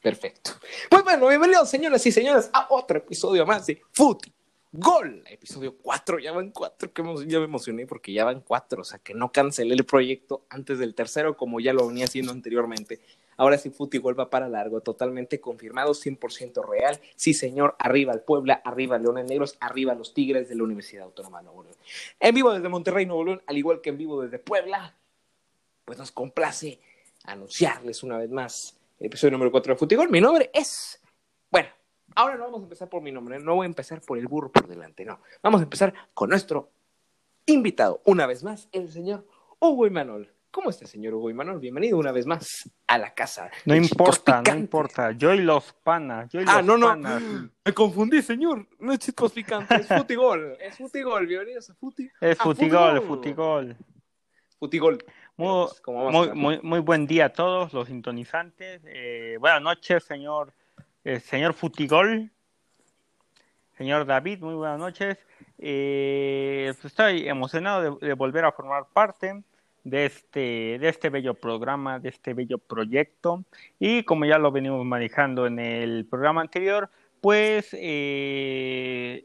Perfecto. Pues bueno, bienvenidos señoras y señores a otro episodio más de Footy Gol. Episodio 4, ya van 4, que ya me emocioné porque ya van 4, o sea que no cancelé el proyecto antes del tercero como ya lo venía haciendo anteriormente. Ahora sí, Footy Gol va para largo, totalmente confirmado, 100% real. Sí, señor, arriba el Puebla, arriba Leones Negros, arriba los Tigres de la Universidad Autónoma de Nuevo León. En vivo desde Monterrey, Nuevo León, al igual que en vivo desde Puebla, pues nos complace anunciarles una vez más episodio número 4 de Futigol. Mi nombre es. Bueno, ahora no vamos a empezar por mi nombre, no voy a empezar por el burro por delante, no. Vamos a empezar con nuestro invitado, una vez más, el señor Hugo Imanol. ¿Cómo está, señor Hugo Imanol? Bienvenido una vez más a la casa. No importa, no importa. Yo y los panas. Yo y ah, los no, panas. no. Me confundí, señor. No es chitos picantes, es futigol. Es futigol. Bienvenidos a Futi. Es a futigol, futigol. Futigol. Muy, Pues, ¿cómo vamos a muy, muy, muy buen día a todos los sintonizantes. Eh, buenas noches, señor, eh, señor Futigol. Señor David, muy buenas noches. Eh, pues estoy emocionado de, de volver a formar parte de este, de este bello programa, de este bello proyecto. Y como ya lo venimos manejando en el programa anterior, pues eh,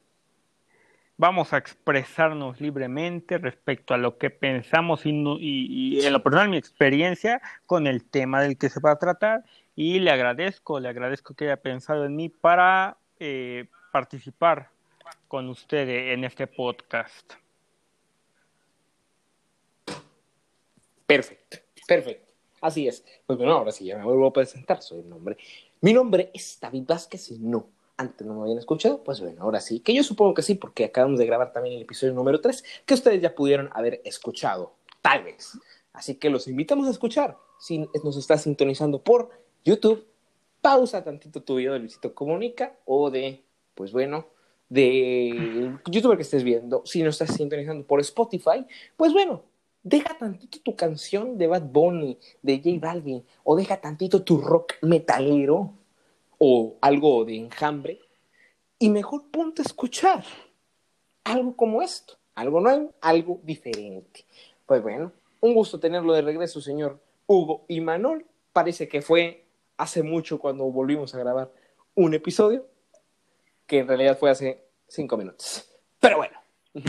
vamos a expresarnos libremente respecto a lo que pensamos y, y- en lo personal mi experiencia con el tema del que se va a tratar y le agradezco, le agradezco que haya pensado en mí para eh, participar con ustedes en este podcast. Perfecto, perfecto. Así es. Pues bueno, ahora sí ya me vuelvo a presentar. Soy el nombre. Mi nombre es David Vázquez no. Antes no me habían escuchado, pues bueno, ahora sí. Que yo supongo que sí, porque acabamos de grabar también el episodio número 3, que ustedes ya pudieron haber escuchado, tal vez. Así que los invitamos a escuchar. Si nos estás sintonizando por YouTube, pausa tantito tu video de Luisito Comunica o de, pues bueno, de youtuber que estés viendo. Si nos estás sintonizando por Spotify, pues bueno, deja tantito tu canción de Bad Bunny, de J Balvin, o deja tantito tu rock metalero o algo de enjambre, y mejor ponte a escuchar algo como esto, algo nuevo, algo diferente. Pues bueno, un gusto tenerlo de regreso, señor Hugo y Manol. Parece que fue hace mucho cuando volvimos a grabar un episodio, que en realidad fue hace cinco minutos. Pero bueno.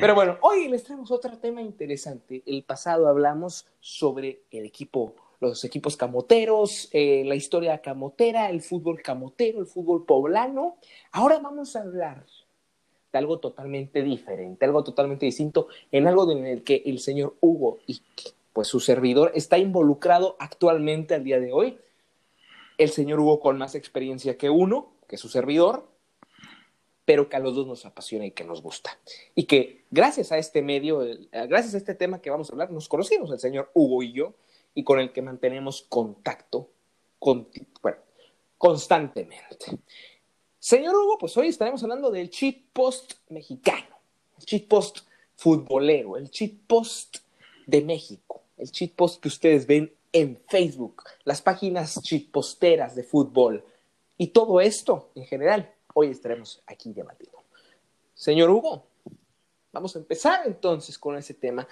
Pero bueno, hoy les traemos otro tema interesante. El pasado hablamos sobre el equipo, los equipos camoteros, eh, la historia camotera, el fútbol camotero, el fútbol poblano. Ahora vamos a hablar de algo totalmente diferente, algo totalmente distinto, en algo en el que el señor Hugo y pues su servidor está involucrado actualmente al día de hoy. El señor Hugo con más experiencia que uno, que su servidor, pero que a los dos nos apasiona y que nos gusta. Y que gracias a este medio, gracias a este tema que vamos a hablar, nos conocimos el señor Hugo y yo, y con el que mantenemos contacto constantemente. Señor Hugo, pues hoy estaremos hablando del cheat post mexicano, el cheat post futbolero, el cheat post de México, el cheat post que ustedes ven en Facebook, las páginas cheat posteras de fútbol y todo esto en general. Hoy estaremos aquí debatiendo. Señor Hugo, vamos a empezar entonces con ese tema.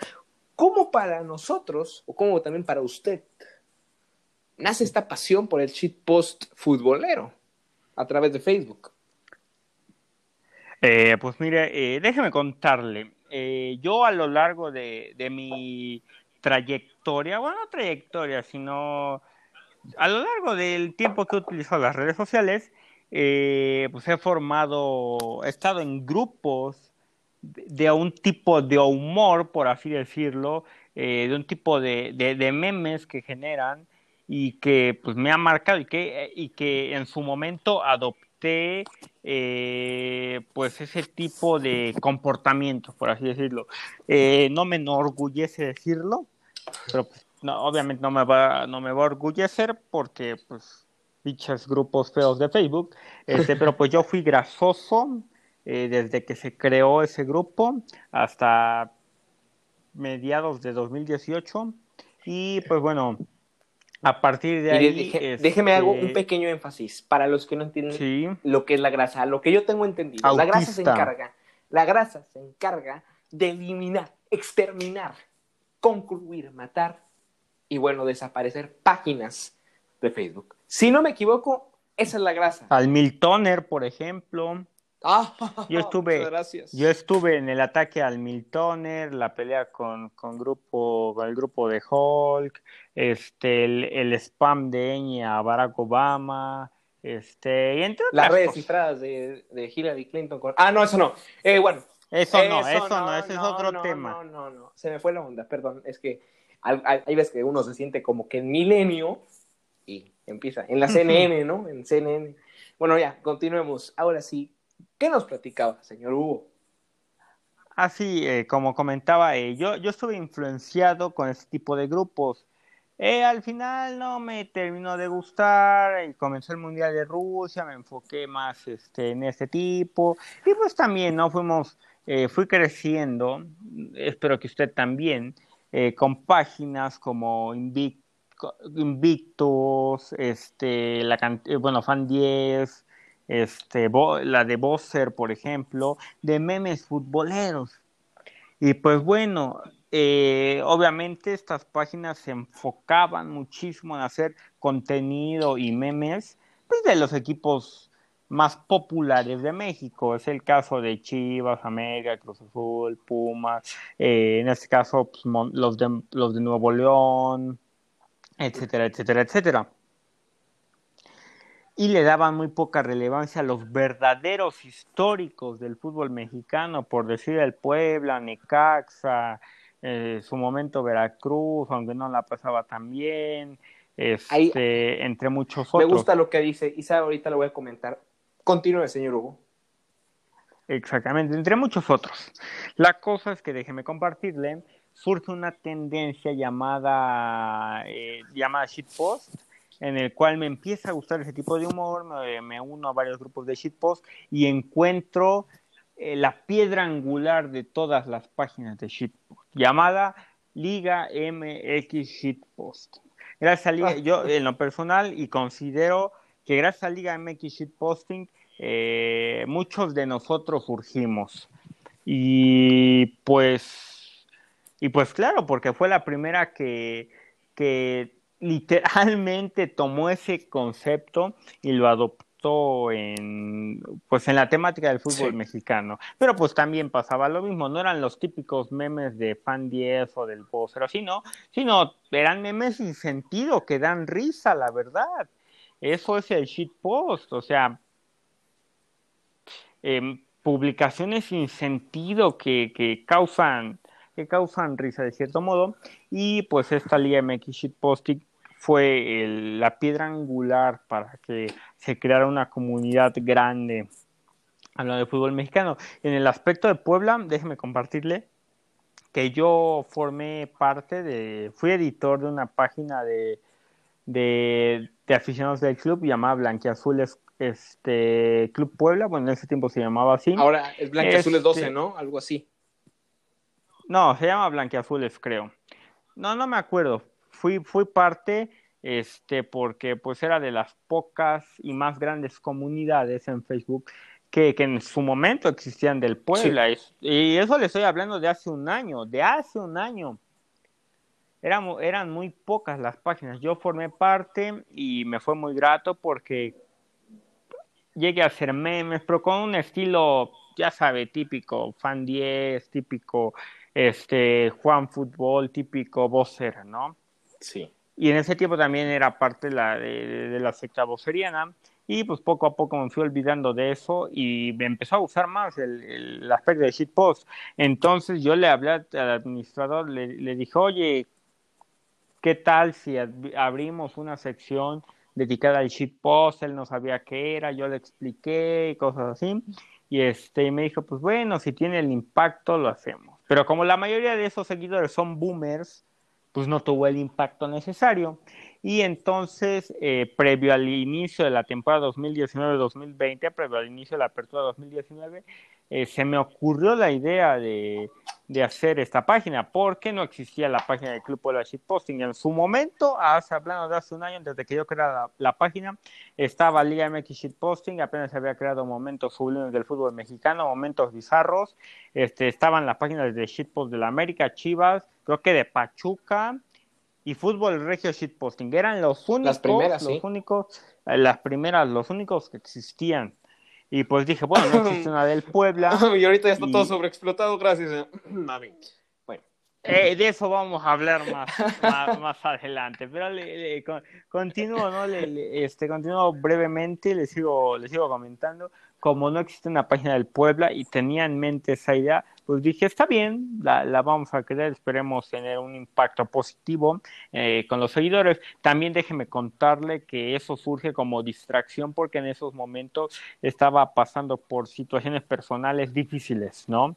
¿Cómo para nosotros, o cómo también para usted, nace esta pasión por el cheat post futbolero a través de Facebook? Eh, pues mire, eh, déjeme contarle. eh, yo a lo largo de, de mi trayectoria, bueno, no trayectoria, sino a lo largo del tiempo que he utilizado las redes sociales, eh, pues he formado, he estado en grupos de, un tipo de humor, por así decirlo, eh, de un tipo de, de- memes que generan y que pues me ha marcado y que, y que en su momento adopté eh, pues ese tipo de comportamiento, por así decirlo. Eh, no me enorgullece decirlo, pero pues, no, obviamente no me va, no me va a orgullecer porque pues dichos grupos feos de Facebook, este, pero pues yo fui grasoso eh, desde que se creó ese grupo hasta mediados de 2018 y pues bueno, a partir de ahí... este, déjeme hago un pequeño énfasis para los que no entienden Sí, lo que es la grasa. Lo que yo tengo entendido, la grasa se encarga, la grasa se encarga de eliminar, exterminar, concluir, matar y bueno, desaparecer páginas de Facebook. Si no me equivoco, esa es la grasa. Al Miltoner, por ejemplo. Ah, yo estuve, gracias. yo estuve en el ataque al Miltoner, la pelea con, con grupo, con el grupo de Hulk, este, el, spam de Ñ a Barack Obama, este, y entre Las redes cifradas de, de, Hillary Clinton con... Ah, no, eso no. Eh, bueno. Eso no, eso, no, ese es otro tema. No, no, no, se me fue la onda, perdón. Es que hay, hay veces que uno se siente como que en milenio y empieza en la CNN, ¿no? En CNN. Bueno, ya, continuemos. Ahora sí, ¿qué nos platicaba, señor Hugo? Así, ah, eh, como comentaba, eh, yo, yo estuve influenciado con este tipo de grupos. Eh, al final no me terminó de gustar, comenzó el Mundial de Rusia, me enfoqué más este, en este tipo, y pues también, ¿no? Fuimos, fui creciendo, espero que usted también, con páginas como Invictus, este, la, eh, bueno, Fan 10, este, la de Bosser, por ejemplo, de memes futboleros. Y pues bueno, eh, obviamente estas páginas se enfocaban muchísimo en hacer contenido y memes pues, de los equipos más populares de México. Es el caso de Chivas, América, Cruz Azul, Pumas, eh, en este caso pues, los, de, los de Nuevo León, etcétera, etcétera, etcétera. Y le daban muy poca relevancia a los verdaderos históricos del fútbol mexicano, por decir el Puebla, Necaxa, eh, su momento Veracruz, aunque no la pasaba tan bien, este, entre muchos otros. Me gusta lo que dice, Isa, ahorita lo voy a comentar. Continúe, señor Hugo. Exactamente, entre muchos otros. La cosa es que déjeme compartirle surge una tendencia llamada, eh, llamada shitpost, en el cual me empieza a gustar ese tipo de humor, me, uno a varios grupos de shitpost y encuentro eh, la piedra angular de todas las páginas de shitpost, llamada Liga MX Shitpost. Gracias a Liga, ah. yo en lo personal y considero que gracias a Liga MX Shitposting eh, muchos de nosotros surgimos. Y pues y pues claro, porque fue la primera que, que literalmente tomó ese concepto y lo adoptó en pues en la temática del fútbol mexicano. Pero pues también pasaba lo mismo, no eran los típicos memes de fan 10 o del postero, sino, sino eran memes sin sentido que dan risa, la verdad. Eso es el shitpost, o sea, em, publicaciones sin sentido que, que causan que causan risa de cierto modo. Y pues esta Liga MX Shitposting fue la piedra angular para que se creara una comunidad grande hablando de fútbol mexicano. En el aspecto de Puebla, déjeme compartirle que yo formé parte de, fui editor de una página de, de, aficionados del club llamada Blanquiazules este, Club Puebla, bueno, en ese tiempo se llamaba así. Ahora es Blanquiazules 12, este, ¿no? Algo así. No, se llama Blanquiazules, creo. No, no me acuerdo. Fui, fui parte, este, porque pues era de las pocas y más grandes comunidades en Facebook que, que en su momento existían del Puebla. Y eso le estoy hablando de hace un año, de hace un año. Eran, eran muy pocas las páginas. Yo formé parte y me fue muy grato porque llegué a hacer memes, pero con un estilo, ya sabe, típico, fan 10, típico este, Juan Fútbol, típico vocer, ¿no? Sí. Y en ese tiempo también era parte la, de, la secta voceriana. Y pues poco a poco me fui olvidando de eso y me empezó a usar más el, el aspecto de shitpost. Entonces yo le hablé al administrador, le, le dije, oye, ¿qué tal si abrimos una sección dedicada al shitpost? Él no sabía qué era, yo le expliqué y cosas así. Y este, me dijo, pues bueno, si tiene el impacto, lo hacemos. Pero como la mayoría de esos seguidores son boomers, pues no tuvo el impacto necesario. Y entonces, eh, previo al inicio de la temporada 2019-2020, previo al inicio de la apertura 2019, eh, se me ocurrió la idea de, de, hacer esta página, porque no existía la página del Club Puebla Shitposting. En su momento, hace, hablando de hace un año, desde que yo creara la, página, estaba Liga MX Shitposting, apenas se había creado momentos sublimes del fútbol mexicano, momentos bizarros, este, estaban las páginas de Shitpost de la América, Chivas, creo que de Pachuca, y Fútbol Regio Shitposting. Eran los únicos, Las primeras, los sí. únicos, eh, las primeras, los únicos que existían. Y pues dije, bueno, no existe una del Puebla. y ahorita ya está Y- todo sobreexplotado, gracias. eh. Mami. Bueno, Eh, de eso vamos a hablar más, más, más adelante, pero le, le- con- continúo, ¿no? Le- le- este, continúo brevemente, le sigo, le sigo comentando. Como no existe una página del Puebla y tenía en mente esa idea, pues dije, está bien, la, la vamos a crear, esperemos tener un impacto positivo eh, con los seguidores. También déjeme contarle que eso surge como distracción porque en esos momentos estaba pasando por situaciones personales difíciles, ¿no?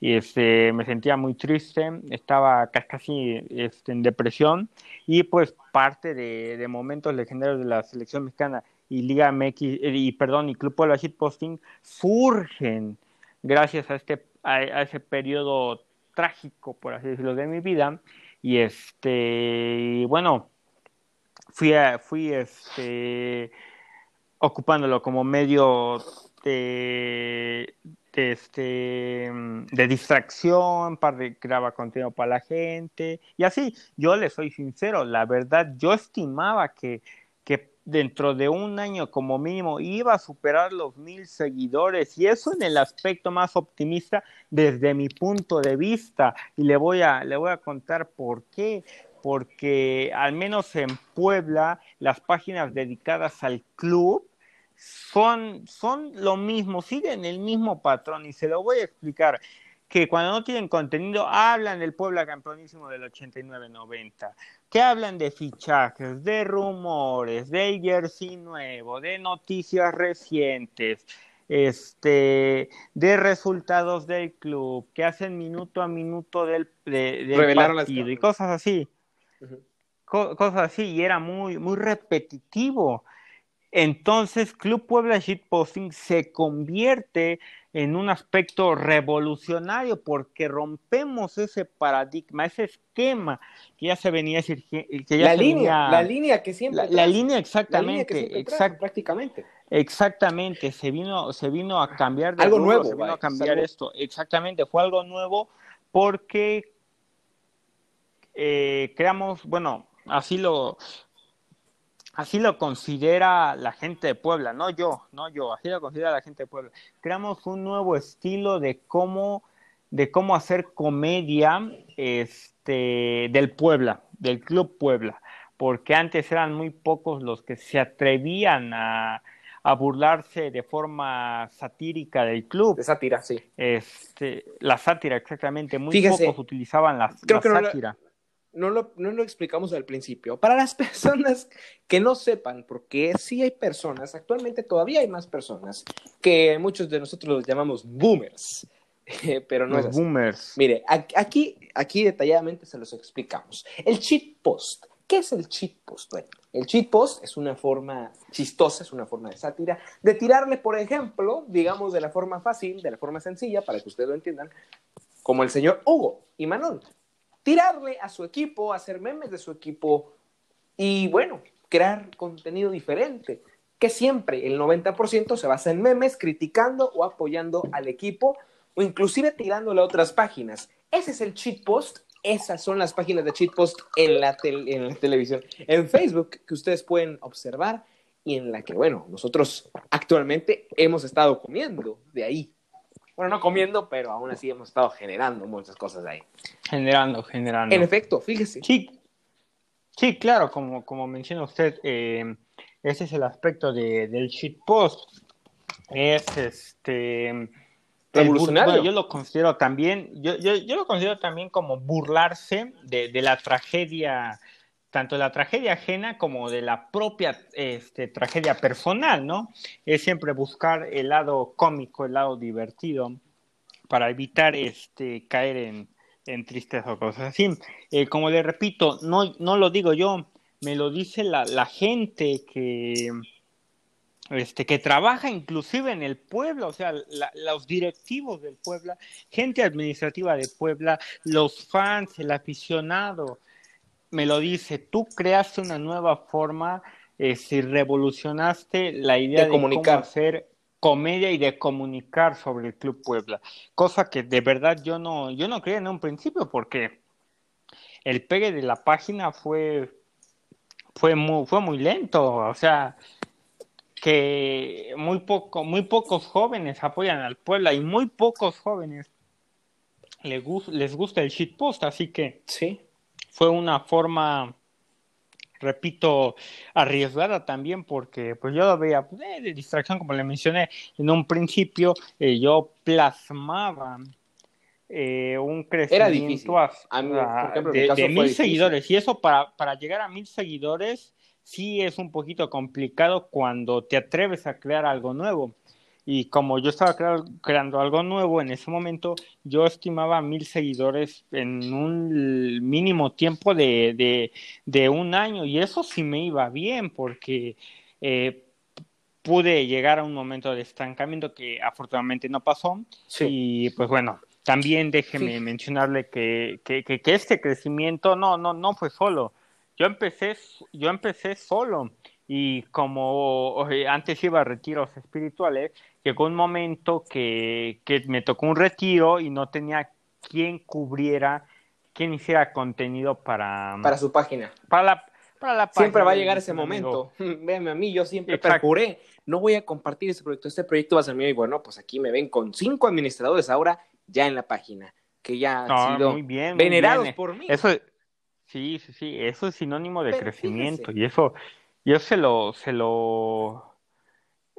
y este, me sentía muy triste, estaba ca- casi este, en depresión y pues parte de, de momentos legendarios de la selección mexicana y Liga MX, eh, y perdón, y Club Puebla Shitposting surgen gracias a este a, ese periodo trágico, por así decirlo, de mi vida y este, bueno, fui, fui este, ocupándolo como medio de, este, de distracción, para creaba contenido para la gente y así. Yo le soy sincero, la verdad, yo estimaba que dentro de un año como mínimo iba a superar los mil seguidores y eso en el aspecto más optimista desde mi punto de vista. Y le voy a, le voy a contar por qué. Porque al menos en Puebla las páginas dedicadas al club son, son lo mismo, siguen el mismo patrón y se lo voy a explicar que cuando no tienen contenido hablan del Puebla campeonísimo del 89-90, que hablan de fichajes, de rumores, del jersey nuevo, de noticias recientes, este, de resultados del club, que hacen minuto a minuto del, de- del partido y cosas así. Co- cosas así, y era muy, muy repetitivo. Entonces, Club Puebla Shitposting se convierte en un aspecto revolucionario porque rompemos ese paradigma, ese esquema que ya se venía que ya la se línea, venía- la línea que siempre la- la línea La exactamente, exact- prácticamente. exactamente, se vino, se vino a cambiar de Algo nuevo, se vino vaya, a cambiar esto, exactamente, fue algo nuevo porque eh, creamos, bueno, así lo, así lo considera la gente de Puebla, no yo, no yo, así lo considera la gente de Puebla. Creamos un nuevo estilo de cómo, de cómo hacer comedia este, del Puebla, del Club Puebla, porque antes eran muy pocos los que se atrevían a, a burlarse de forma satírica del club. De sátira, sí. Este, la sátira, exactamente. Muy Fíjese, pocos utilizaban la, creo la que no la- sátira. No lo, no lo explicamos al principio. Para las personas que no sepan, porque sí hay personas, actualmente todavía hay más personas, que muchos de nosotros los llamamos boomers, pero no Los es así. boomers. Mire, aquí, aquí detalladamente se los explicamos. El cheat post. ¿Qué es el cheat post? Bueno, el cheat post es una forma chistosa, es una forma de sátira, de tirarle, por ejemplo, digamos de la forma fácil, de la forma sencilla, para que ustedes lo entiendan, como el señor Hugo y Manuel. Tirarle a su equipo, hacer memes de su equipo y, bueno, crear contenido diferente, que siempre el 90% se basa en memes, criticando o apoyando al equipo o inclusive tirándole a otras páginas. Ese es el cheat post. Esas son las páginas de cheat post en la, en la televisión, en Facebook, que ustedes pueden observar y en la que, bueno, nosotros actualmente hemos estado comiendo de ahí. Bueno, no comiendo, pero aún así hemos estado generando muchas cosas ahí. Generando, generando. En efecto, fíjese. Sí, sí, claro, como, como menciona usted, eh, ese es el aspecto de, del shitpost. Es este. Revolucionario. bueno, yo lo considero también, yo, yo, yo lo considero también como burlarse de, de la tragedia, tanto de la tragedia ajena como de la propia este, tragedia personal, ¿no? Es siempre buscar el lado cómico, el lado divertido, para evitar este, caer en, en o cosas así. Eh, como le repito, no, no lo digo yo, me lo dice la, gente que, este, que trabaja inclusive en el pueblo, o sea, la- los directivos del Puebla, gente administrativa de Puebla, los fans, el aficionado, me lo dice, tú creaste una nueva forma, eh, si revolucionaste la idea De cómo hacer comedia y de comunicar sobre el Club Puebla, cosa que de verdad yo no, yo no creía en un principio porque el pegue de la página fue, fue, muy, fue muy lento, o sea, que muy, poco, muy pocos jóvenes apoyan al Puebla y muy pocos jóvenes les, les gusta el shitpost, así que sí. Fue una forma repito, arriesgada también porque pues yo lo veía pues, eh, de distracción, como le mencioné en un principio, eh, yo plasmaba eh, un crecimiento de, mil seguidores. Y eso para, para llegar a mil seguidores sí es un poquito complicado cuando te atreves a crear algo nuevo. Y como yo estaba creando algo nuevo en ese momento, yo estimaba mil seguidores en un mínimo tiempo de, de, un año. Y eso sí me iba bien porque eh, pude llegar a un momento de estancamiento que afortunadamente no pasó. Y pues bueno, también déjeme mencionarle que, que, que, que, este crecimiento no, no, no fue solo. Yo empecé, yo empecé solo y como antes iba a retiros espirituales, llegó un momento que, que me tocó un retiro y no tenía quien cubriera, quien hiciera contenido para... Para su página. Para la, para la Siempre va a llegar ese momento. Véanme a mí, yo siempre procuré, no voy a compartir ese proyecto, este proyecto va a ser mío y bueno, pues aquí me ven con cinco administradores ahora ya en la página, que ya han sido venerados por mí. Eso, sí, sí, sí, eso es sinónimo de crecimiento y eso, yo se lo, se lo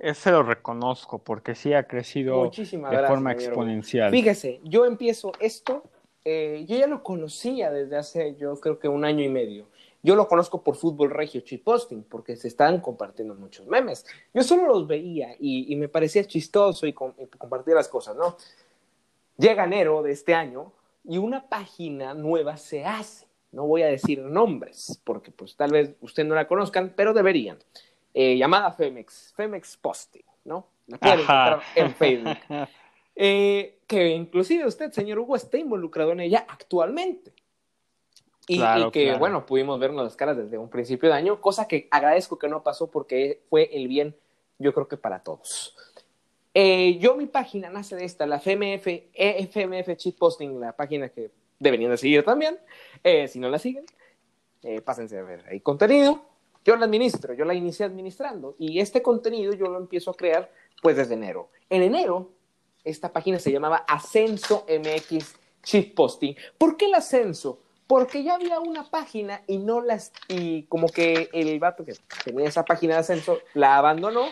ese lo reconozco porque sí ha crecido de forma exponencial. Fíjese, yo empiezo esto, eh, yo ya lo conocía desde hace yo creo que un año y medio. Yo lo conozco por Fútbol Regio Posting, porque se están compartiendo muchos memes. Yo solo los veía y, me parecía chistoso y, compartía las cosas, ¿no? Llega enero de este año y una página nueva se hace. No voy a decir nombres, porque pues tal vez ustedes no la conozcan, pero deberían. Eh, llamada Femex, Femex Posting, ¿no? La pueden encontrar en Facebook. Eh, que inclusive usted, señor Hugo, está involucrado en ella actualmente. Y, que, bueno, pudimos vernos las caras desde un principio de año, cosa que agradezco que no pasó porque fue el bien, yo creo que para todos. Eh, yo, mi página nace de esta, la FMF, FMF Cheat Posting, la página que deberían de seguir también. si no la siguen, pásense a ver ahí contenido. Yo la administro, yo la inicié administrando y este contenido yo lo empiezo a crear pues desde enero. En enero, esta página se llamaba Ascenso MX Chief Posting. ¿Por qué el ascenso? Porque ya había una página y no las, y como que el vato que tenía esa página de ascenso la abandonó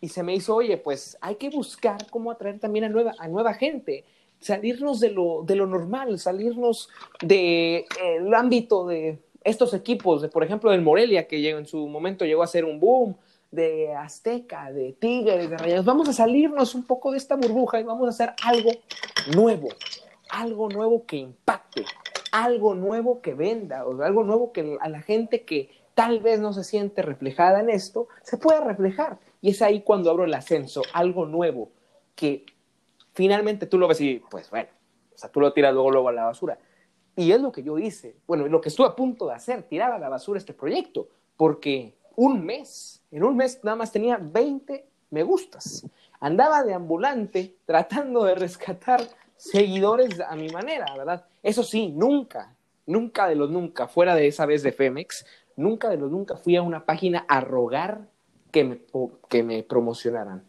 y se me hizo, oye, pues hay que buscar cómo atraer también a nueva, a nueva gente salirnos de lo, de lo normal, salirnos del de, ámbito de, estos equipos, de, por ejemplo, del Morelia, que en su momento llegó a ser un boom, de Azteca, de Tigres, de Rayados, vamos a salirnos un poco de esta burbuja y vamos a hacer algo nuevo, algo nuevo que impacte, algo nuevo que venda, o algo nuevo que a la gente que tal vez no se siente reflejada en esto, se pueda reflejar. Y es ahí cuando abro el ascenso, algo nuevo que finalmente tú lo ves y, pues bueno, o sea, tú lo tiras luego, luego a la basura. Y es lo que yo hice, bueno, lo que estuve a punto de hacer, tirar a la basura este proyecto, porque un mes, en un mes nada más tenía 20 me gustas. Andaba de ambulante tratando de rescatar seguidores a mi manera, ¿verdad? Eso sí, nunca, nunca de los nunca, fuera de esa vez de Femex, nunca de los nunca fui a una página a rogar que me, que me promocionaran.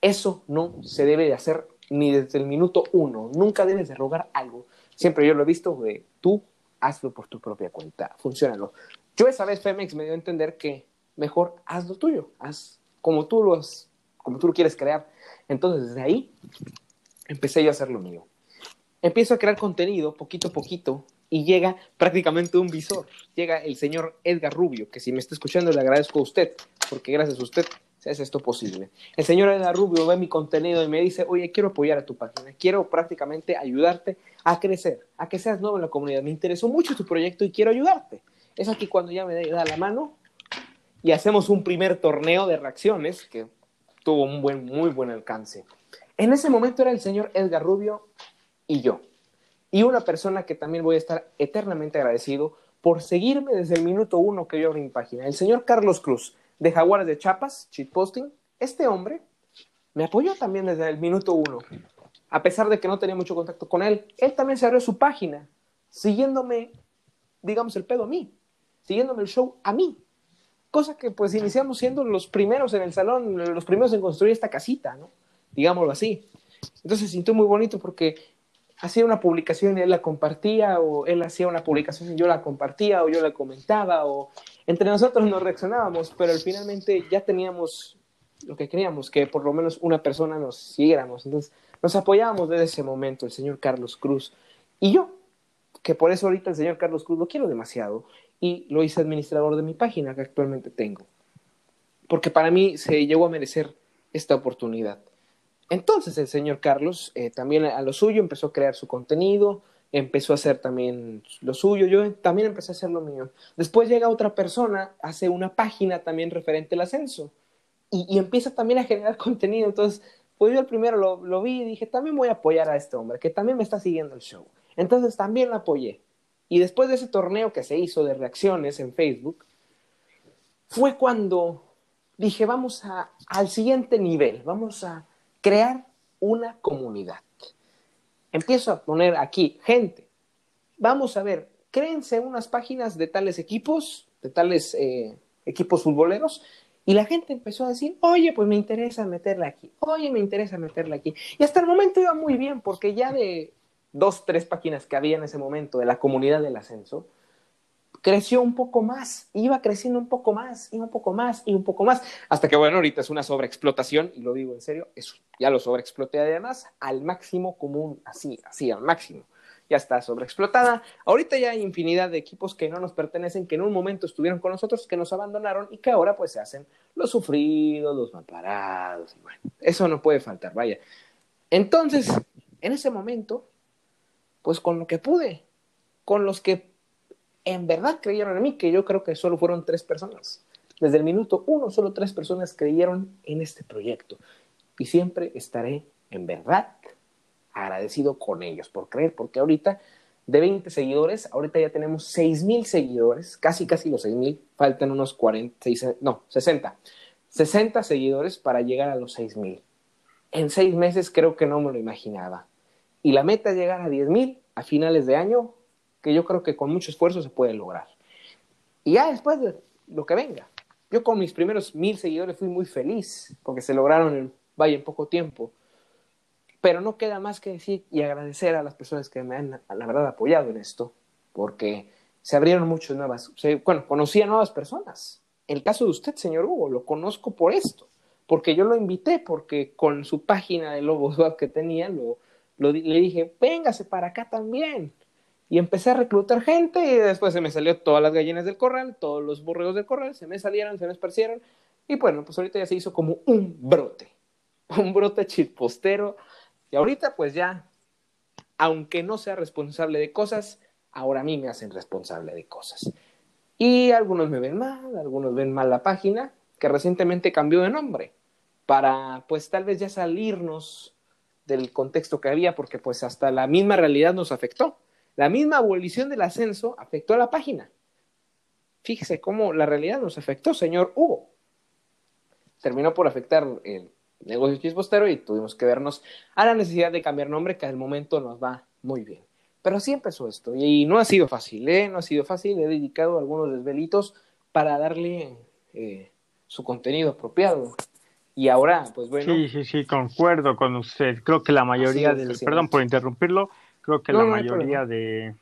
Eso no se debe de hacer ni desde el minuto uno. Nunca debes de rogar algo. Siempre yo lo he visto de tú hazlo por tu propia cuenta, funcionalo. Yo esa vez Femex me dio a entender que mejor haz lo tuyo, haz como tú lo, como tú lo quieres crear. Entonces desde ahí empecé yo a hacer lo mío. Empiezo a crear contenido poquito a poquito y llega prácticamente un visor. Llega el señor Edgar Rubio, que si me está escuchando le agradezco a usted, porque gracias a usted es esto posible. El señor Edgar Rubio ve mi contenido y me dice, oye, quiero apoyar a tu página, quiero prácticamente ayudarte a crecer, a que seas nuevo en la comunidad. Me interesó mucho tu proyecto y quiero ayudarte. Es aquí cuando ya me da la mano y hacemos un primer torneo de reacciones que tuvo un buen, muy buen alcance. En ese momento era el señor Edgar Rubio y yo. Y una persona que también voy a estar eternamente agradecido por seguirme desde el minuto uno que yo abrí mi página. El señor Carlos Cruz, de Jaguares de Chapas, cheat posting. Este hombre me apoyó también desde el minuto uno a pesar de que no tenía mucho contacto con él, él también se abrió su página, siguiéndome digamos, el pedo a mí, siguiéndome el show a mí. Cosa que pues iniciamos siendo los primeros en el salón, los primeros en construir esta casita, ¿no? Digámoslo así. Entonces se sintió muy bonito porque hacía una publicación y él la compartía, o él hacía una publicación y yo la compartía, o yo la comentaba, o entre nosotros nos reaccionábamos, pero finalmente ya teníamos lo que queríamos, que por lo menos una persona nos siguiéramos. Entonces nos apoyábamos desde ese momento, el señor Carlos Cruz y yo, que por eso ahorita el señor Carlos Cruz lo quiero demasiado y lo hice administrador de mi página que actualmente tengo. Porque para mí se llegó a merecer esta oportunidad. Entonces el señor Carlos eh, también a lo suyo empezó a crear su contenido, empezó a hacer también lo suyo, yo también empecé a hacer lo mío. Después llega otra persona, hace una página también referente al ascenso y, empieza también a generar contenido. Entonces, pues yo el primero lo, lo, vi y dije, también voy a apoyar a este hombre, que también me está siguiendo el show. Entonces también lo apoyé. Y después de ese torneo que se hizo de reacciones en Facebook, fue cuando dije, vamos a, al siguiente nivel, vamos a crear una comunidad. Empiezo a poner aquí, gente, vamos a ver, créense unas páginas de tales equipos, de tales eh, equipos futboleros, y la gente empezó a decir, oye, pues me interesa meterla aquí, oye, me interesa meterla aquí. Y hasta el momento iba muy bien, porque ya de dos, tres páginas que había en ese momento de la comunidad del ascenso, creció un poco más, iba creciendo un poco más, y un poco más, y un poco más, hasta que bueno, ahorita es una sobreexplotación, y lo digo en serio, eso, ya lo sobreexploté además al máximo común, así, así, al máximo. Ya está sobreexplotada. Ahorita ya hay infinidad de equipos que no nos pertenecen, que en un momento estuvieron con nosotros, que nos abandonaron y que ahora pues se hacen los sufridos, los malparados, y bueno, eso no puede faltar, vaya. Entonces, en ese momento, pues con lo que pude, con los que en verdad creyeron en mí, que yo creo que solo fueron tres personas. Desde el minuto uno, solo tres personas creyeron en este proyecto. Y siempre estaré en verdad agradecido con ellos por creer, porque ahorita de 20 seguidores, ahorita ya tenemos 6 mil seguidores, casi casi los 6 mil, faltan unos 40, no, 60, 60 seguidores para llegar a los 6 mil. En seis meses creo que no me lo imaginaba. Y la meta es llegar a 10 mil a finales de año que yo creo que con mucho esfuerzo se puede lograr. Y ya después de lo que venga. Yo con mis primeros mil seguidores fui muy feliz porque se lograron en, vaya, en poco tiempo. Pero no queda más que decir y agradecer a las personas que me han, la verdad, apoyado en esto, porque se abrieron muchas nuevas, bueno, conocí a nuevas personas. El caso de usted, señor Hugo, lo conozco por esto, porque yo lo invité, porque con su página de Lobos Web que tenía, lo, le dije, véngase para acá también. Y empecé a reclutar gente y después se me salió todas las gallinas del corral, todos los borregos del corral, se me salieron, se me esparcieron. Y bueno, pues ahorita ya se hizo como un brote, un brote chipostero. Y ahorita pues ya, aunque no sea responsable de cosas, ahora a mí me hacen responsable de cosas. Y algunos me ven mal, algunos ven mal la página, que recientemente cambió de nombre, para pues tal vez ya salirnos del contexto que había, porque pues hasta la misma realidad nos afectó. La misma abolición del ascenso afectó a la página. Fíjese cómo la realidad nos afectó, señor Hugo. Terminó por afectar el negocio chispostero y tuvimos que vernos a la necesidad de cambiar nombre, que al momento nos va muy bien. Pero así empezó esto y no ha sido fácil, ¿eh? No ha sido fácil. He dedicado algunos desvelitos para darle eh, su contenido apropiado. Y ahora, pues bueno. Sí, sí, sí, concuerdo con usted. Creo que la mayoría del. Perdón por interrumpirlo Creo que la mayoría de,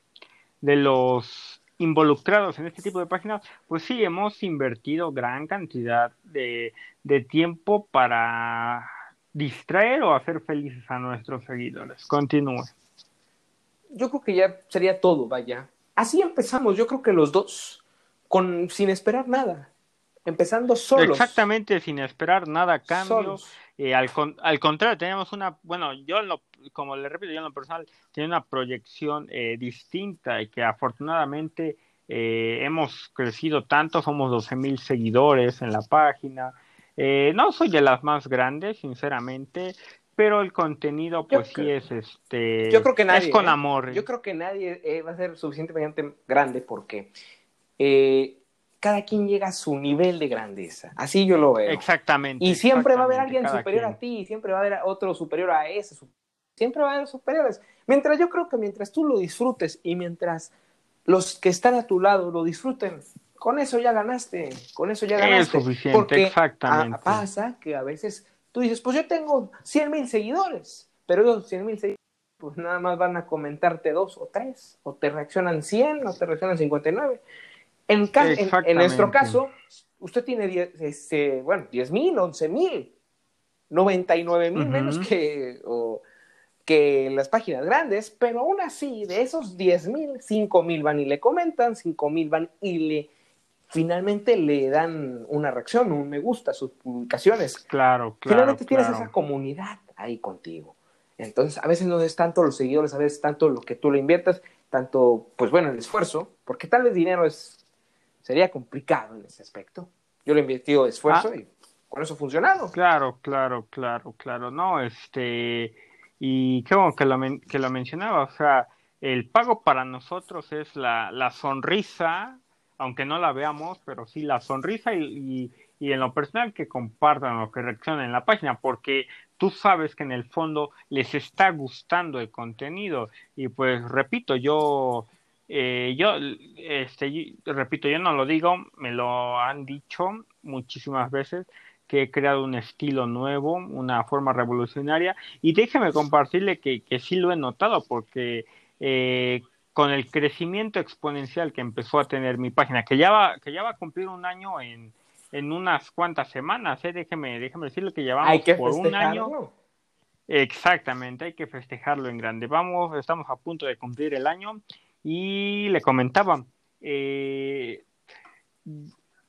de los involucrados en este tipo de páginas, pues sí, hemos invertido gran cantidad de, de tiempo para distraer o hacer felices a nuestros seguidores. Continúe. Yo creo que ya sería todo, vaya. Así empezamos, yo creo que los dos, con, sin esperar nada, empezando solos. Exactamente, sin esperar nada a cambio. Eh, al, al, contrario, teníamos una, bueno, yo lo como le repito, yo en lo personal, tiene una proyección eh, distinta y que afortunadamente eh, hemos crecido tanto, somos 12 mil seguidores en la página. Eh, no soy de las más grandes, sinceramente, pero el contenido pues sí es este yo creo que nadie, es con amor. Yo creo que nadie va a ser suficientemente grande porque cada quien llega a su nivel de grandeza. Así yo lo veo. Exactamente y siempre va a haber alguien superior a ti y siempre va a haber otro superior a ese Siempre va a haber superiores. Mientras yo creo que mientras tú lo disfrutes y mientras los que están a tu lado lo disfruten. Con eso ya ganaste, con eso ya ganaste. Es suficiente, Porque exactamente. a- pasa que a veces tú dices, pues yo tengo 100 mil seguidores, pero esos 100 mil seguidores, pues nada más van a comentarte dos o tres, o te reaccionan 100, o te reaccionan 59. En, en- en nuestro caso, usted tiene 10, este, bueno, 10 mil, 11 mil, 99 mil Ujú. menos que, o- que las páginas grandes, pero aún así, de esos 10 mil, 5 mil van y le comentan, 5 mil van y le finalmente le dan una reacción, un me gusta a sus publicaciones. Claro, claro. finalmente tienes esa comunidad ahí contigo. Entonces, a veces no es tanto los seguidores, a veces tanto lo que tú le inviertas, tanto, pues bueno, el esfuerzo, porque tal vez dinero es, sería complicado en ese aspecto. Yo le he invertido esfuerzo Ah. y con eso ha funcionado. Claro, claro, claro, claro. No, este, y qué bueno que lo, men- que lo mencionaba, o sea, el pago para nosotros es la, la sonrisa, aunque no la veamos, pero sí la sonrisa y, y, y en lo personal que compartan o que reaccionen en la página, porque tú sabes que en el fondo les está gustando el contenido. Y pues repito, yo, eh, yo, este, repito, yo no lo digo, me lo han dicho muchísimas veces que he creado un estilo nuevo, una forma revolucionaria, y déjeme compartirle que, que sí lo he notado, porque eh, con el crecimiento exponencial que empezó a tener mi página, que ya va, que ya va a cumplir un año en, en unas cuantas semanas, ¿eh? déjeme, déjeme decirle que llevamos Hay que por un año. Exactamente, hay que festejarlo en grande. Vamos, estamos a punto de cumplir el año y le comentaba, eh,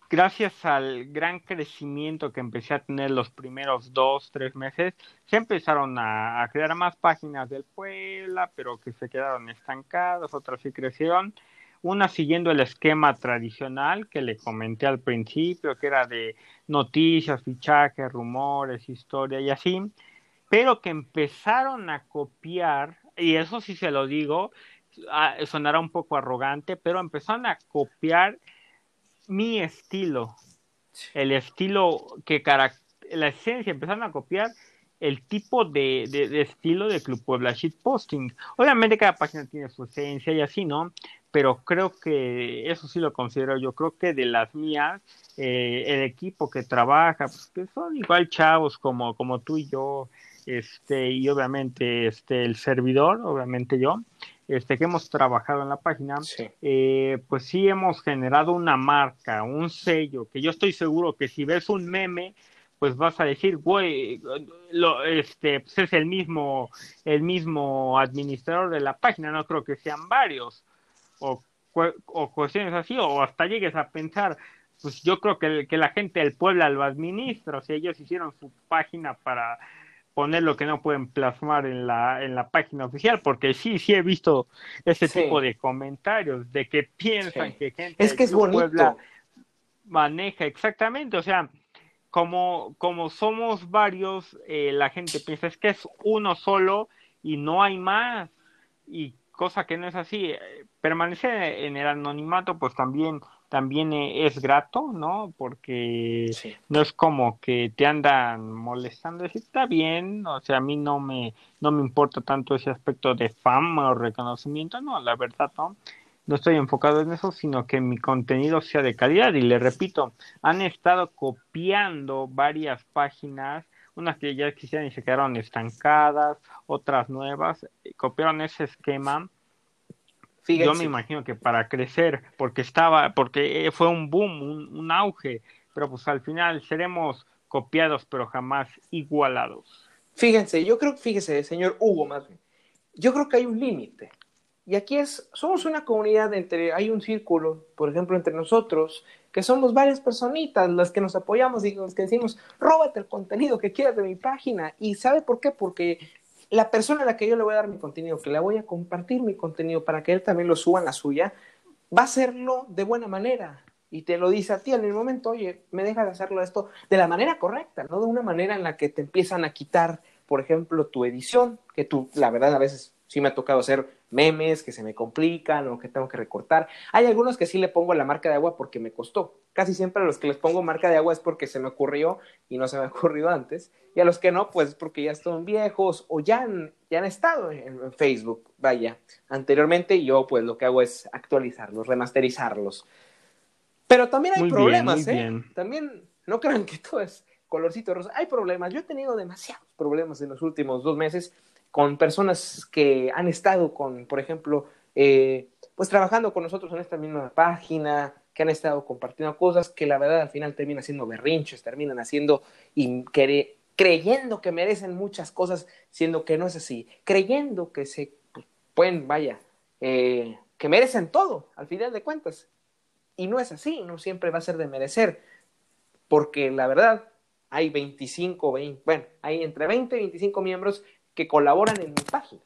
gracias al gran crecimiento que empecé a tener los primeros dos, tres meses, se empezaron a, crear más páginas del Puebla, pero que se quedaron estancadas, otras sí crecieron. Una siguiendo el esquema tradicional que le comenté al principio, que era de noticias, fichajes, rumores, historia y así pero que empezaron a copiar, y eso sí se lo digo, ah, sonará un poco arrogante, pero empezaron a copiar mi estilo, el estilo que la esencia, empezaron a copiar el tipo de, de, de estilo de Club Puebla Shitposting. Obviamente cada página tiene su esencia y así, ¿no? Pero creo que eso sí lo considero yo, creo que de las mías, eh, el equipo que trabaja, pues, que son igual chavos como, como tú y yo, este, y obviamente este, el servidor, obviamente yo, este, que hemos trabajado en la página, Sí. eh, pues sí hemos generado una marca, un sello, que yo estoy seguro que si ves un meme, pues vas a decir, güey, lo, este, pues es el mismo, el mismo administrador de la página, no creo que sean varios, o cuestiones así, o hasta llegues a pensar, pues yo creo que, que la gente del Puebla lo administra, o sea, ellos hicieron su página para poner lo que no pueden plasmar en la, en la página oficial, porque sí, sí he visto ese Sí. tipo de comentarios, de que piensan Sí. que gente Es que es Club bonito. Puebla maneja exactamente, o sea, como, como somos varios, eh, la gente piensa es que es uno solo y no hay más, y cosa que no es así. Eh, Permanecer en el anonimato, pues también, también eh, es grato, ¿no? Porque Sí. no es como que te andan molestando, está bien, o sea, a mí no me, no me importa tanto ese aspecto de fama o reconocimiento, no, la verdad, no. No estoy enfocado en eso, sino que mi contenido sea de calidad. Y le repito, han estado copiando varias páginas, unas que ya quisieran y se quedaron estancadas, otras nuevas, eh, copiaron ese esquema. Fíjense. Yo me imagino que para crecer, porque estaba, porque eh, fue un boom, un, un auge, pero pues al final seremos copiados, pero jamás igualados. Fíjense, yo creo, fíjese, señor Hugo, más bien. Yo creo que hay un límite. Y aquí es, somos una comunidad entre, hay un círculo, por ejemplo, entre nosotros, que somos varias personitas las que nos apoyamos y los que decimos, róbate el contenido que quieras de mi página. ¿Y sabe por qué? Porque la persona a la que yo le voy a dar mi contenido, que le voy a compartir mi contenido para que él también lo suba en la suya, va a hacerlo de buena manera. Y te lo dice a ti en el momento, oye, me deja de hacerlo esto de la manera correcta, no de una manera en la que te empiezan a quitar, por ejemplo, tu edición, que tú, la verdad, a veces Sí me ha tocado hacer memes que se me complican o que tengo que recortar. Hay algunos que sí le pongo la marca de agua porque me costó. Casi siempre a los que les pongo marca de agua es porque se me ocurrió y no se me ha ocurrido antes. Y a los que no, pues porque ya están viejos o ya han, ya han estado en, Facebook, vaya, anteriormente. yo pues lo que hago es actualizarlos, remasterizarlos. Pero también hay problemas, ¿eh? También no crean que todo es colorcito rosa. Hay problemas. Yo he tenido demasiados problemas en los últimos dos meses con personas que han estado con, por ejemplo, eh, pues trabajando con nosotros en esta misma página, que han estado compartiendo cosas que la verdad al final terminan haciendo berrinches, terminan haciendo y creyendo que merecen muchas cosas, siendo que no es así, creyendo que se pueden, vaya, eh, que merecen todo, al final de cuentas. Y no es así, no siempre va a ser de merecer, porque la verdad hay 25, 20, bueno, hay entre 20 y 25 miembros que colaboran en mi página.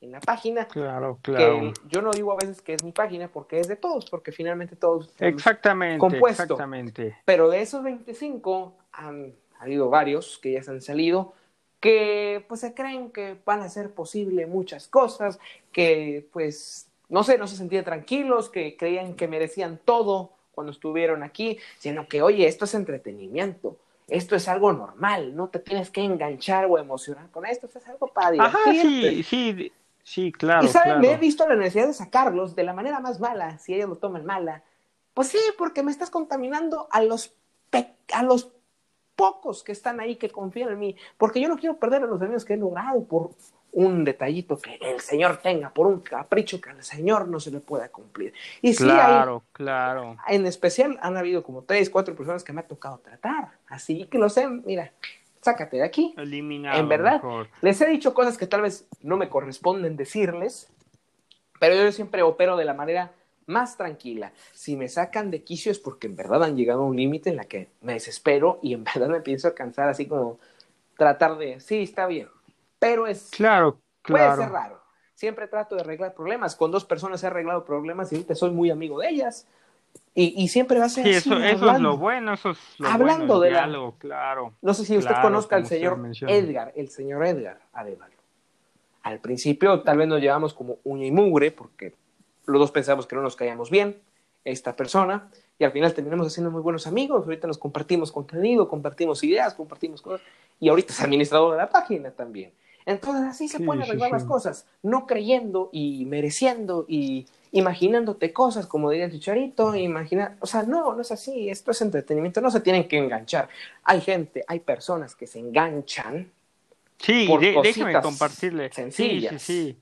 En la página. Claro, claro. yo no digo a veces que es mi página porque es de todos, porque finalmente todos. Exactamente. Compuesto. Exactamente. Pero de esos 25 han habido varios que ya se han salido que pues se creen que van a ser posible muchas cosas, que pues no sé, no se sentían tranquilos, que creían que merecían todo cuando estuvieron aquí, sino que oye, esto es entretenimiento esto es algo normal, no te tienes que enganchar o emocionar con esto, esto es algo para divertirte. sí, sí, sí, claro. Y saben, me he visto la necesidad de sacarlos de la manera más mala, si ellos lo toman mala. Pues sí, porque me estás contaminando a los, a los pocos que están ahí que confían en mí, porque yo no quiero perder a los amigos que he logrado por un detallito que el Señor tenga, por un capricho que al Señor no se le pueda cumplir. Y claro, claro. En especial han habido como tres, cuatro personas que me ha tocado tratar. Así que lo sé, mira, sácate de aquí. Eliminado. En verdad, les he dicho cosas que tal vez no me corresponden decirles, pero yo siempre opero de la manera más tranquila. Si me sacan de quicio es porque en verdad han llegado a un límite en la que me desespero y en verdad me pienso alcanzar así como tratar de, sí, está bien, pero es... Claro, claro. Puede ser raro. Siempre trato de arreglar problemas. Con dos personas he arreglado problemas y ahorita soy muy amigo de ellas. Y, y siempre va a ser sí, Eso, eso es lo bueno, eso es lo hablando de diálogo, claro. No sé si usted conozca al señor Edgar, el señor Edgar Adevalo. Al principio tal vez nos llevamos como uña y mugre porque los dos pensamos que no nos caíamos bien, esta persona, y al final terminamos haciendo muy buenos amigos. Ahorita nos compartimos contenido, compartimos ideas, compartimos cosas, y ahorita es administrador de la página también. Entonces así se pueden arreglar las cosas, no creyendo y mereciendo y imaginándote cosas, como diría el chicharito, imagina, o sea, no, no es así, esto es entretenimiento, no se tienen que enganchar. Hay gente, hay personas que se enganchan. Sí, déjeme compartirle. Sencillas. Sí, sí,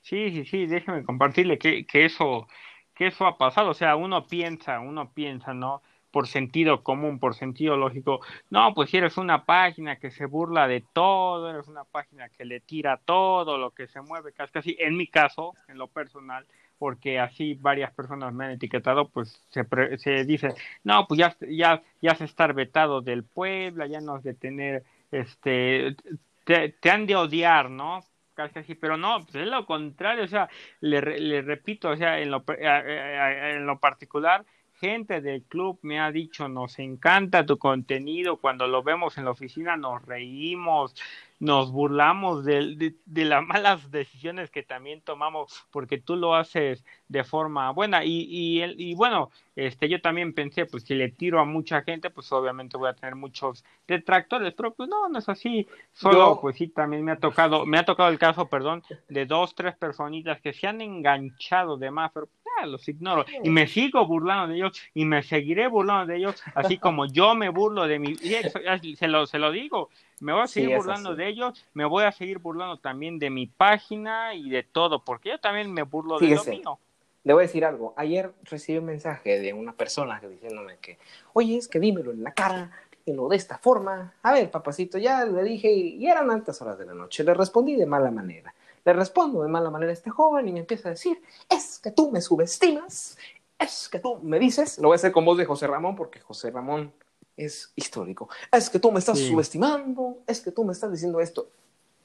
sí. Sí, sí, déjeme compartirle que, que eso que eso ha pasado, o sea, uno piensa, uno piensa, ¿no? Por sentido común, por sentido lógico, no, pues si eres una página que se burla de todo, eres una página que le tira todo, lo que se mueve, casi, casi en mi caso, en lo personal, porque así varias personas me han etiquetado, pues se, se dice, no, pues ya, ya, ya se está vetado del pueblo, ya no has de tener, este, te, te han de odiar, ¿no? casi así, pero no, pues es lo contrario, o sea, le, le repito, o sea, en lo, en lo particular, gente del club me ha dicho, nos encanta tu contenido, cuando lo vemos en la oficina nos reímos, nos burlamos de, de, las malas decisiones que también tomamos porque tú lo haces de forma buena y, y, y bueno, este, yo también pensé, pues si le tiro a mucha gente, pues obviamente voy a tener muchos detractores, pero pues no, no es así, solo pues sí, también me ha tocado, me ha tocado el caso, perdón, de dos, tres personitas que se han enganchado de más, pero los ignoro y me sigo burlando de ellos y me seguiré burlando de ellos, así como yo me burlo de mi, se lo, se lo digo, me voy a seguir burlando de ellos, me voy a seguir burlando también de mi página y de todo, porque yo también me burlo de lo mío. Le voy a decir algo. Ayer recibí un mensaje de una persona diciéndome que, oye, es que dímelo en la cara, dímelo de esta forma. A ver, papacito, ya le dije, y eran altas horas de la noche. Le respondí de mala manera. Le respondo de mala manera a este joven y me empieza a decir, es que tú me subestimas, es que tú me dices, lo voy a hacer con voz de José Ramón porque José Ramón es histórico, es que tú me estás subestimando, es que tú me estás diciendo esto.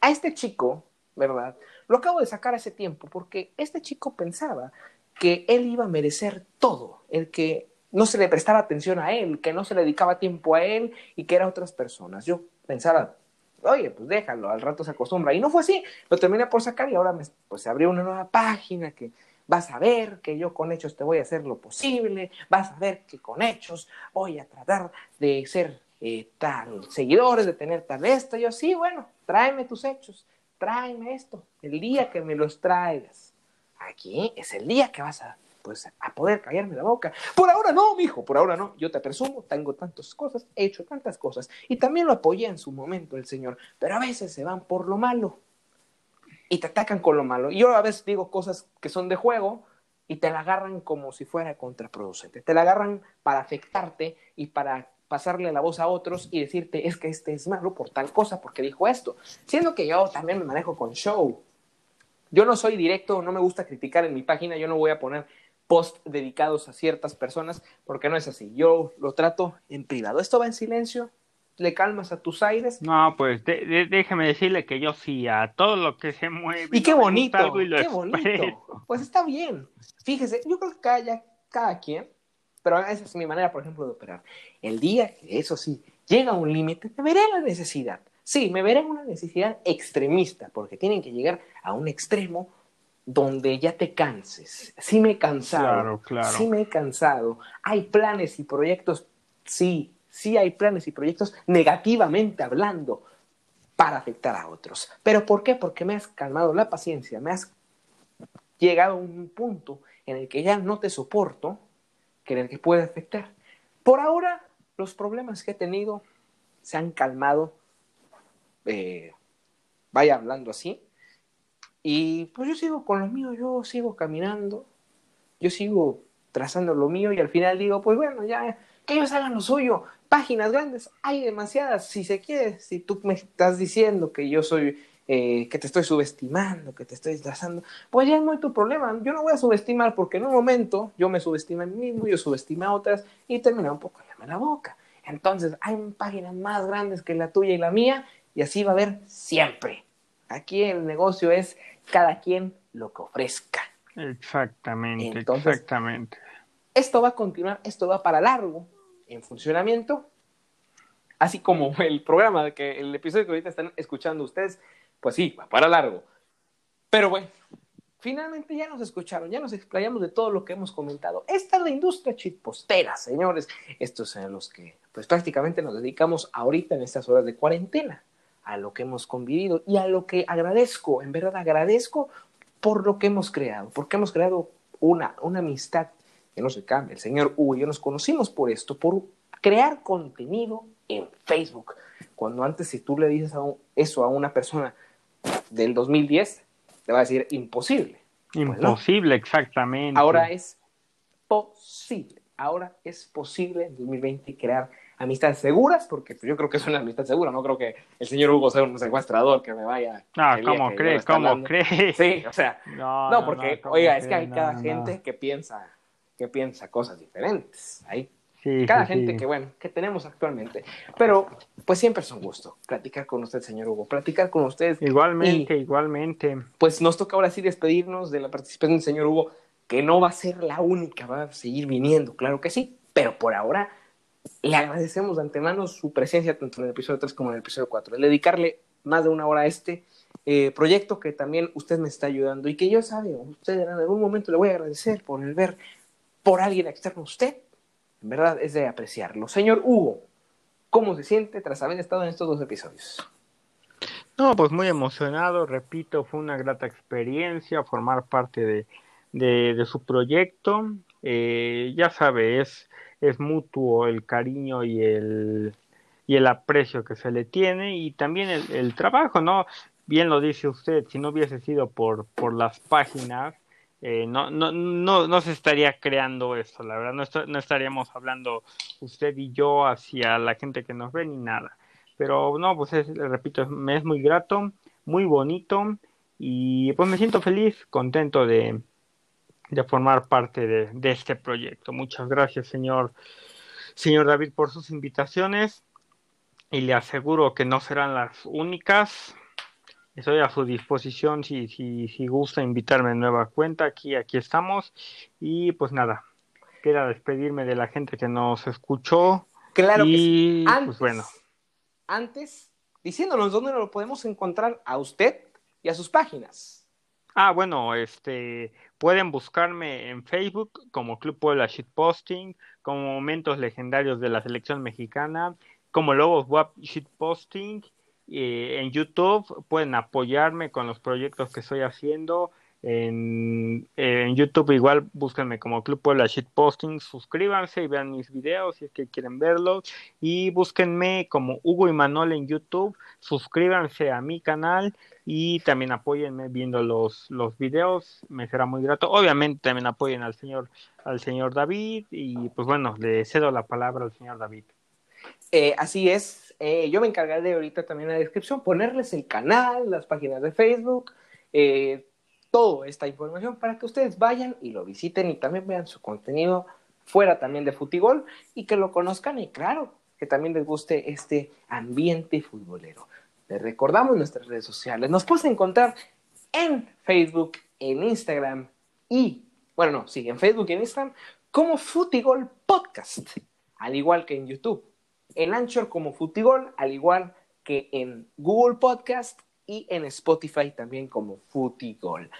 A este chico, ¿verdad? Lo acabo de sacar hace tiempo porque este chico pensaba que él iba a merecer todo, el que no se le prestaba atención a él, que no se le dedicaba tiempo a él y que eran otras personas. Yo pensaba oye, pues déjalo, al rato se acostumbra. Y no fue así, lo terminé por sacar y ahora me, pues se abrió una nueva página que vas a ver que yo con hechos te voy a hacer lo posible, vas a ver que con hechos voy a tratar de ser eh, tal seguidores, de tener tal esto. Yo, sí, bueno, tráeme tus hechos, tráeme esto, el día que me los traigas. Aquí es el día que vas a pues a poder callarme la boca. Por ahora no, mijo, por ahora no. Yo te presumo, tengo tantas cosas, he hecho tantas cosas. Y también lo apoyé en su momento el Señor, pero a veces se van por lo malo y te atacan con lo malo. Y yo a veces digo cosas que son de juego y te la agarran como si fuera contraproducente. Te la agarran para afectarte y para pasarle la voz a otros y decirte es que este es malo por tal cosa, porque dijo esto. Siendo que yo también me manejo con show. Yo no soy directo, no me gusta criticar en mi página, yo no voy a poner post dedicados a ciertas personas, porque no es así. Yo lo trato en privado. Esto va en silencio, le calmas a tus aires. No, pues déjeme decirle que yo sí, a todo lo que se mueve. Y qué bonito, qué bonito. Pues está bien. Fíjese, yo creo que cada, cada quien, pero esa es mi manera, por ejemplo, de operar. El día que eso sí llega a un límite, me veré la necesidad. Sí, me veré en una necesidad extremista, porque tienen que llegar a un extremo donde ya te canses. Sí me he cansado. Claro, Sí me he cansado. Hay planes y proyectos, sí, sí hay planes y proyectos negativamente hablando para afectar a otros. ¿Pero por qué? Porque me has calmado la paciencia, me has llegado a un punto en el que ya no te soporto, que en el que puede afectar. Por ahora, los problemas que he tenido se han calmado, eh, vaya hablando así, y pues yo sigo con lo mío, yo sigo caminando, yo sigo trazando lo mío y al final digo, pues bueno, ya, que ellos hagan lo suyo. Páginas grandes, hay demasiadas, si se quiere, si tú me estás diciendo que yo soy, eh, que te estoy subestimando, que te estoy trazando, pues ya no hay tu problema. Yo no voy a subestimar porque en un momento yo me subestimo a mí mismo, yo subestimo a otras y termina un poco llama la boca. Entonces, hay páginas más grandes que la tuya y la mía y así va a haber siempre. Aquí el negocio es cada quien lo que ofrezca. Exactamente, exactamente. Esto va a continuar, esto va para largo en funcionamiento, así como el programa, que el episodio que ahorita están escuchando ustedes, pues sí, va para largo. Pero bueno, finalmente ya nos escucharon, ya nos explayamos de todo lo que hemos comentado. Esta es la industria chitpostera, señores. Estos son los que pues prácticamente nos dedicamos ahorita en estas horas de cuarentena a lo que hemos convivido y a lo que agradezco, en verdad agradezco por lo que hemos creado, porque hemos creado una, una amistad que no se cambia. El señor Hugo y yo nos conocimos por esto, por crear contenido en Facebook. Cuando antes si tú le dices eso a una persona del 2010, te va a decir imposible. Pues imposible, exactamente. Ahora es posible. Ahora es posible en 2020 crear amistades seguras, porque pues, yo creo que es una amistad segura, no creo que el señor Hugo sea un secuestrador que me vaya. No, ¿cómo crees? ¿Cómo crees? Sí, o sea, no, porque, oiga, es que hay cada gente que piensa, que piensa cosas diferentes. Hay cada gente que, bueno, que tenemos actualmente. Pero, pues siempre es un gusto platicar con usted, señor Hugo, platicar con usted. Igualmente, igualmente. Pues nos toca ahora sí despedirnos de la participación del señor Hugo, que no va a ser la única, va a seguir viniendo, claro que sí, pero por ahora le agradecemos de antemano su presencia tanto en el episodio 3 como en el episodio 4. El dedicarle más de una hora a este eh, proyecto que también usted me está ayudando y que yo sabe, usted en algún momento le voy a agradecer por el ver por alguien externo a usted. En verdad es de apreciarlo. Señor Hugo, ¿cómo se siente tras haber estado en estos dos episodios? No, pues muy emocionado, repito, fue una grata experiencia formar parte de, su proyecto. Eh, ya sabe, es es mutuo el cariño y el, y el aprecio que se le tiene y también el, trabajo, ¿no? Bien lo dice usted, si no hubiese sido por, por las páginas, eh, no, no, no, no se estaría creando esto, la verdad, no, no estaríamos hablando usted y yo hacia la gente que nos ve ni nada. Pero no, pues es, repito, me es muy grato, muy bonito y pues me siento feliz, contento de, de formar parte de, este proyecto. Muchas gracias, señor, señor David, por sus invitaciones y le aseguro que no serán las únicas. Estoy a su disposición si, si, si gusta invitarme en nueva cuenta. Aquí, aquí estamos. Y pues nada, queda despedirme de la gente que nos escuchó. Claro y, que sí. Pues, antes, pues bueno. Antes diciéndonos dónde lo podemos encontrar a usted y a sus páginas. Ah, bueno, este, pueden buscarme en Facebook como Club Puebla Shitposting, como Momentos Legendarios de la Selección Mexicana, como Lobos Web Shitposting, eh, en YouTube pueden apoyarme con los proyectos que estoy haciendo, en, YouTube igual búsquenme como Club Puebla Shitposting, suscríbanse y vean mis videos si es que quieren verlos y búsquenme como Hugo y Manuel en YouTube, suscríbanse a mi canal y también apóyenme viendo los, los videos, me será muy grato. Obviamente también apoyen al señor, al señor David y pues bueno, le cedo la palabra al señor David. Eh, así es, eh, yo me encargaré de ahorita también en la descripción ponerles el canal, las páginas de Facebook, eh, toda esta información para que ustedes vayan y lo visiten y también vean su contenido fuera también de Futigol y que lo conozcan y claro, que también les guste este ambiente futbolero. Les recordamos nuestras redes sociales. Nos puedes encontrar en Facebook, en Instagram y, bueno, no, sí, en Facebook y en Instagram como Futigol Podcast, al igual que en YouTube. En Anchor como Futigol, al igual que en Google Podcast y en Spotify también como Futigol.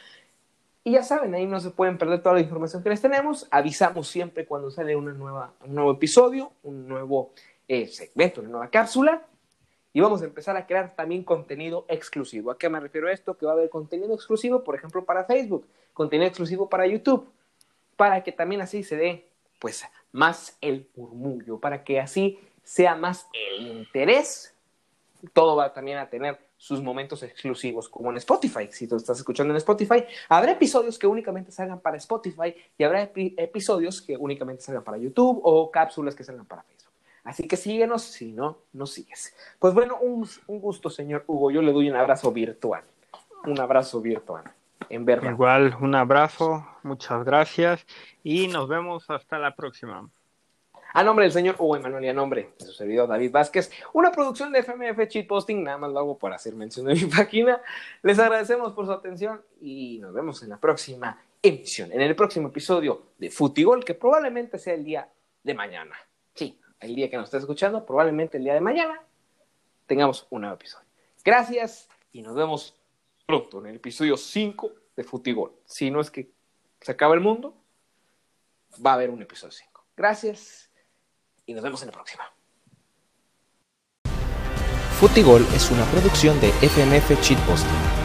Y ya saben, ahí no se pueden perder toda la información que les tenemos. Avisamos siempre cuando sale una nueva, un nuevo episodio, un nuevo eh, segmento, una nueva cápsula. Y vamos a empezar a crear también contenido exclusivo. ¿A qué me refiero a esto? Que va a haber contenido exclusivo, por ejemplo, para Facebook, contenido exclusivo para YouTube, para que también así se dé pues más el murmullo, para que así sea más el interés. Todo va también a tener sus momentos exclusivos, como en Spotify. Si tú estás escuchando en Spotify, habrá episodios que únicamente salgan para Spotify y habrá episodios que únicamente salgan para YouTube o cápsulas que salgan para Facebook. Así que síguenos, si no, no sigues. Pues bueno, un, un gusto, señor Hugo. Yo le doy un abrazo virtual. Un abrazo virtual. En verdad. Igual, un abrazo, muchas gracias y nos vemos hasta la próxima. A nombre del señor Hugo Emanuel y a nombre de su servidor David Vázquez, una producción de FMF Cheat Posting, nada más lo hago por hacer mención de mi página. Les agradecemos por su atención y nos vemos en la próxima emisión, en el próximo episodio de Futigol, que probablemente sea el día de mañana. Sí, el día que nos esté escuchando, probablemente el día de mañana tengamos un nuevo episodio. Gracias y nos vemos pronto en el episodio 5 de Futigol. Si no es que se acaba el mundo, va a haber un episodio 5. Gracias y nos vemos en la próxima. Futigol es una producción de FMF Cheat Posting.